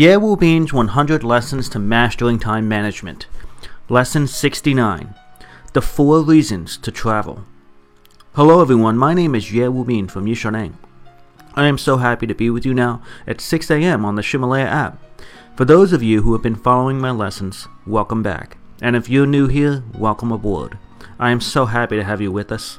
Ye Wubin's 100 Lessons to Mastering Time Management. Lesson 69 The Four Reasons to Travel. Hello, everyone. My name is Ye Wubin from Yishaneng. I am so happy to be with you now at 6 a.m. on the Ximalaya app. For those of you who have been following my lessons, welcome back. And if you're new here, welcome aboard. I am so happy to have you with us.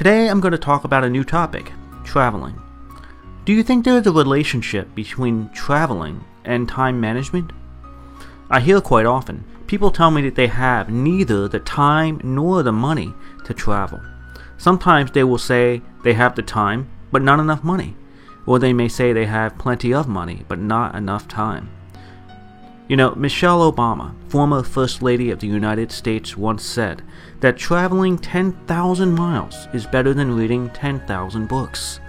Today I'm going to talk about a new topic traveling. Do you think there is a relationship between traveling and time management? I hear quite often people tell me that they have neither the time nor the money to travel. Sometimes they will say they have the time but not enough money, or they may say they have plenty of money but not enough time. You know, Michelle Obama, former First Lady of the United States, once said that traveling 10,000 miles is better than reading 10,000 books.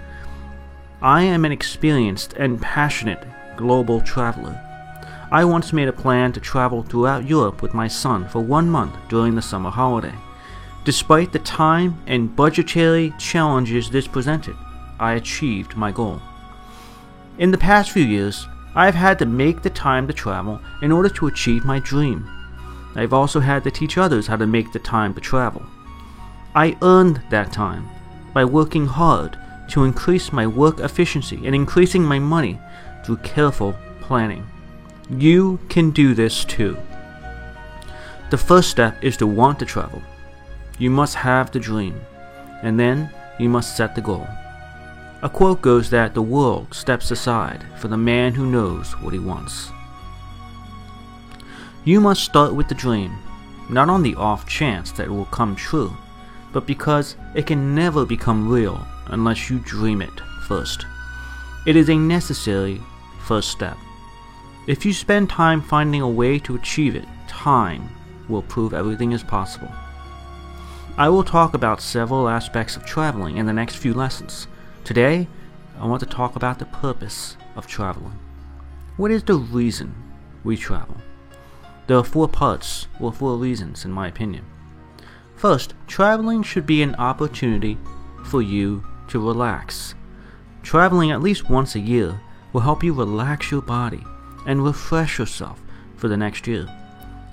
I am an experienced and passionate global traveler. I once made a plan to travel throughout Europe with my son for one month during the summer holiday. Despite the time and budgetary challenges this presented, I achieved my goal. In the past few years, I have had to make the time to travel in order to achieve my dream. I've also had to teach others how to make the time to travel. I earned that time by working hard to increase my work efficiency and increasing my money through careful planning. You can do this too. The first step is to want to travel. You must have the dream, and then you must set the goal. A quote goes that the world steps aside for the man who knows what he wants. You must start with the dream, not on the off chance that it will come true, but because it can never become real unless you dream it first. It is a necessary first step. If you spend time finding a way to achieve it, time will prove everything is possible. I will talk about several aspects of traveling in the next few lessons. Today, I want to talk about the purpose of traveling. What is the reason we travel? There are four parts, or four reasons, in my opinion. First, traveling should be an opportunity for you to relax. Traveling at least once a year will help you relax your body and refresh yourself for the next year.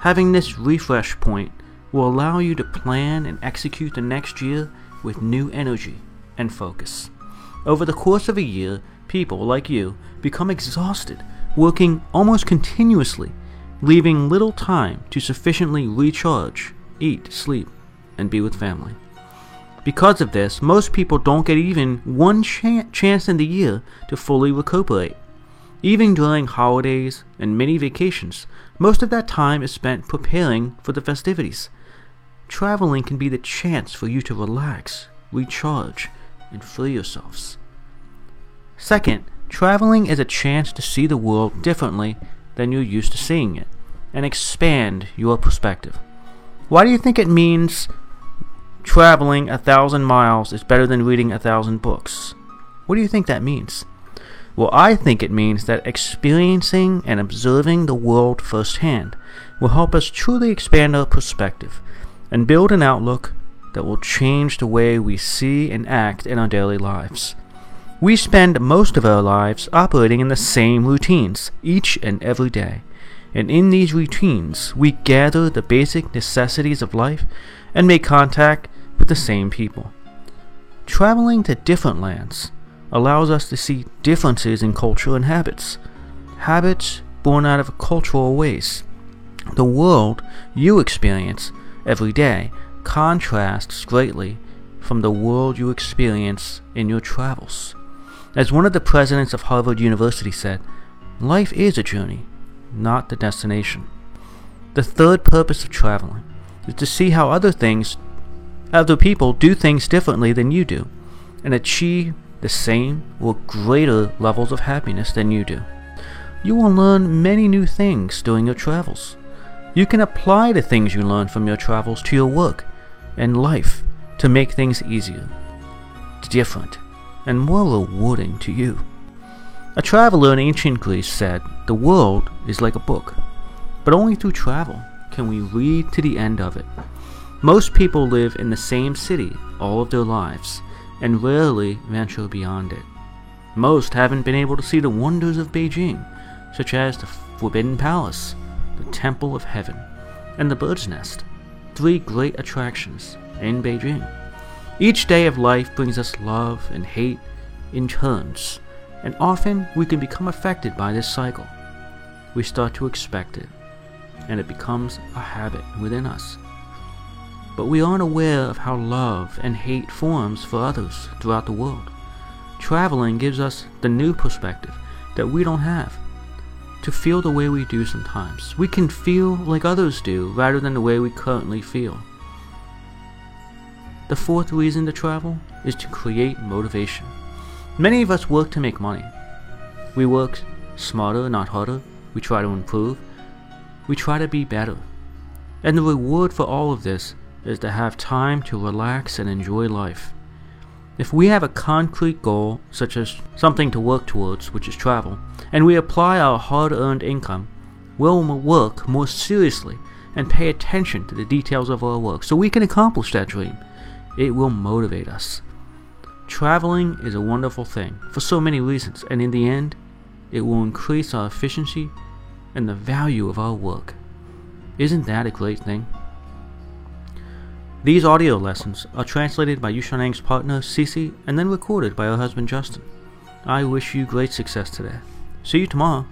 Having this refresh point will allow you to plan and execute the next year with new energy and focus. Over the course of a year, people like you become exhausted, working almost continuously, leaving little time to sufficiently recharge, eat, sleep, and be with family. Because of this, most people don't get even one ch- chance in the year to fully recuperate. Even during holidays and many vacations, most of that time is spent preparing for the festivities. Traveling can be the chance for you to relax, recharge, and free yourselves. Second, traveling is a chance to see the world differently than you're used to seeing it and expand your perspective. Why do you think it means traveling a thousand miles is better than reading a thousand books? What do you think that means? Well, I think it means that experiencing and observing the world firsthand will help us truly expand our perspective and build an outlook that will change the way we see and act in our daily lives. We spend most of our lives operating in the same routines each and every day. And in these routines, we gather the basic necessities of life and make contact with the same people. Traveling to different lands allows us to see differences in culture and habits, habits born out of cultural ways. The world you experience every day contrasts greatly from the world you experience in your travels. As one of the presidents of Harvard University said, life is a journey, not the destination. The third purpose of traveling is to see how other things, other people do things differently than you do, and achieve the same or greater levels of happiness than you do. you will learn many new things during your travels. You can apply the things you learn from your travels to your work and life to make things easier, different, and more rewarding to you. A traveler in ancient Greece said, The world is like a book, but only through travel can we read to the end of it. Most people live in the same city all of their lives and rarely venture beyond it. Most haven't been able to see the wonders of Beijing, such as the Forbidden Palace, the Temple of Heaven, and the Bird's Nest, three great attractions in Beijing. Each day of life brings us love and hate in turns, and often we can become affected by this cycle. We start to expect it, and it becomes a habit within us. But we aren't aware of how love and hate forms for others throughout the world. Traveling gives us the new perspective that we don't have. To feel the way we do sometimes. We can feel like others do rather than the way we currently feel. The fourth reason to travel is to create motivation. Many of us work to make money. We work smarter, not harder. We try to improve. We try to be better. And the reward for all of this is to have time to relax and enjoy life. If we have a concrete goal, such as something to work towards, which is travel, and we apply our hard earned income, we'll work more seriously and pay attention to the details of our work so we can accomplish that dream. It will motivate us. Traveling is a wonderful thing for so many reasons, and in the end, it will increase our efficiency and the value of our work. Isn't that a great thing? These audio lessons are translated by Yushanang's partner Cece and then recorded by her husband Justin. I wish you great success today. See you tomorrow.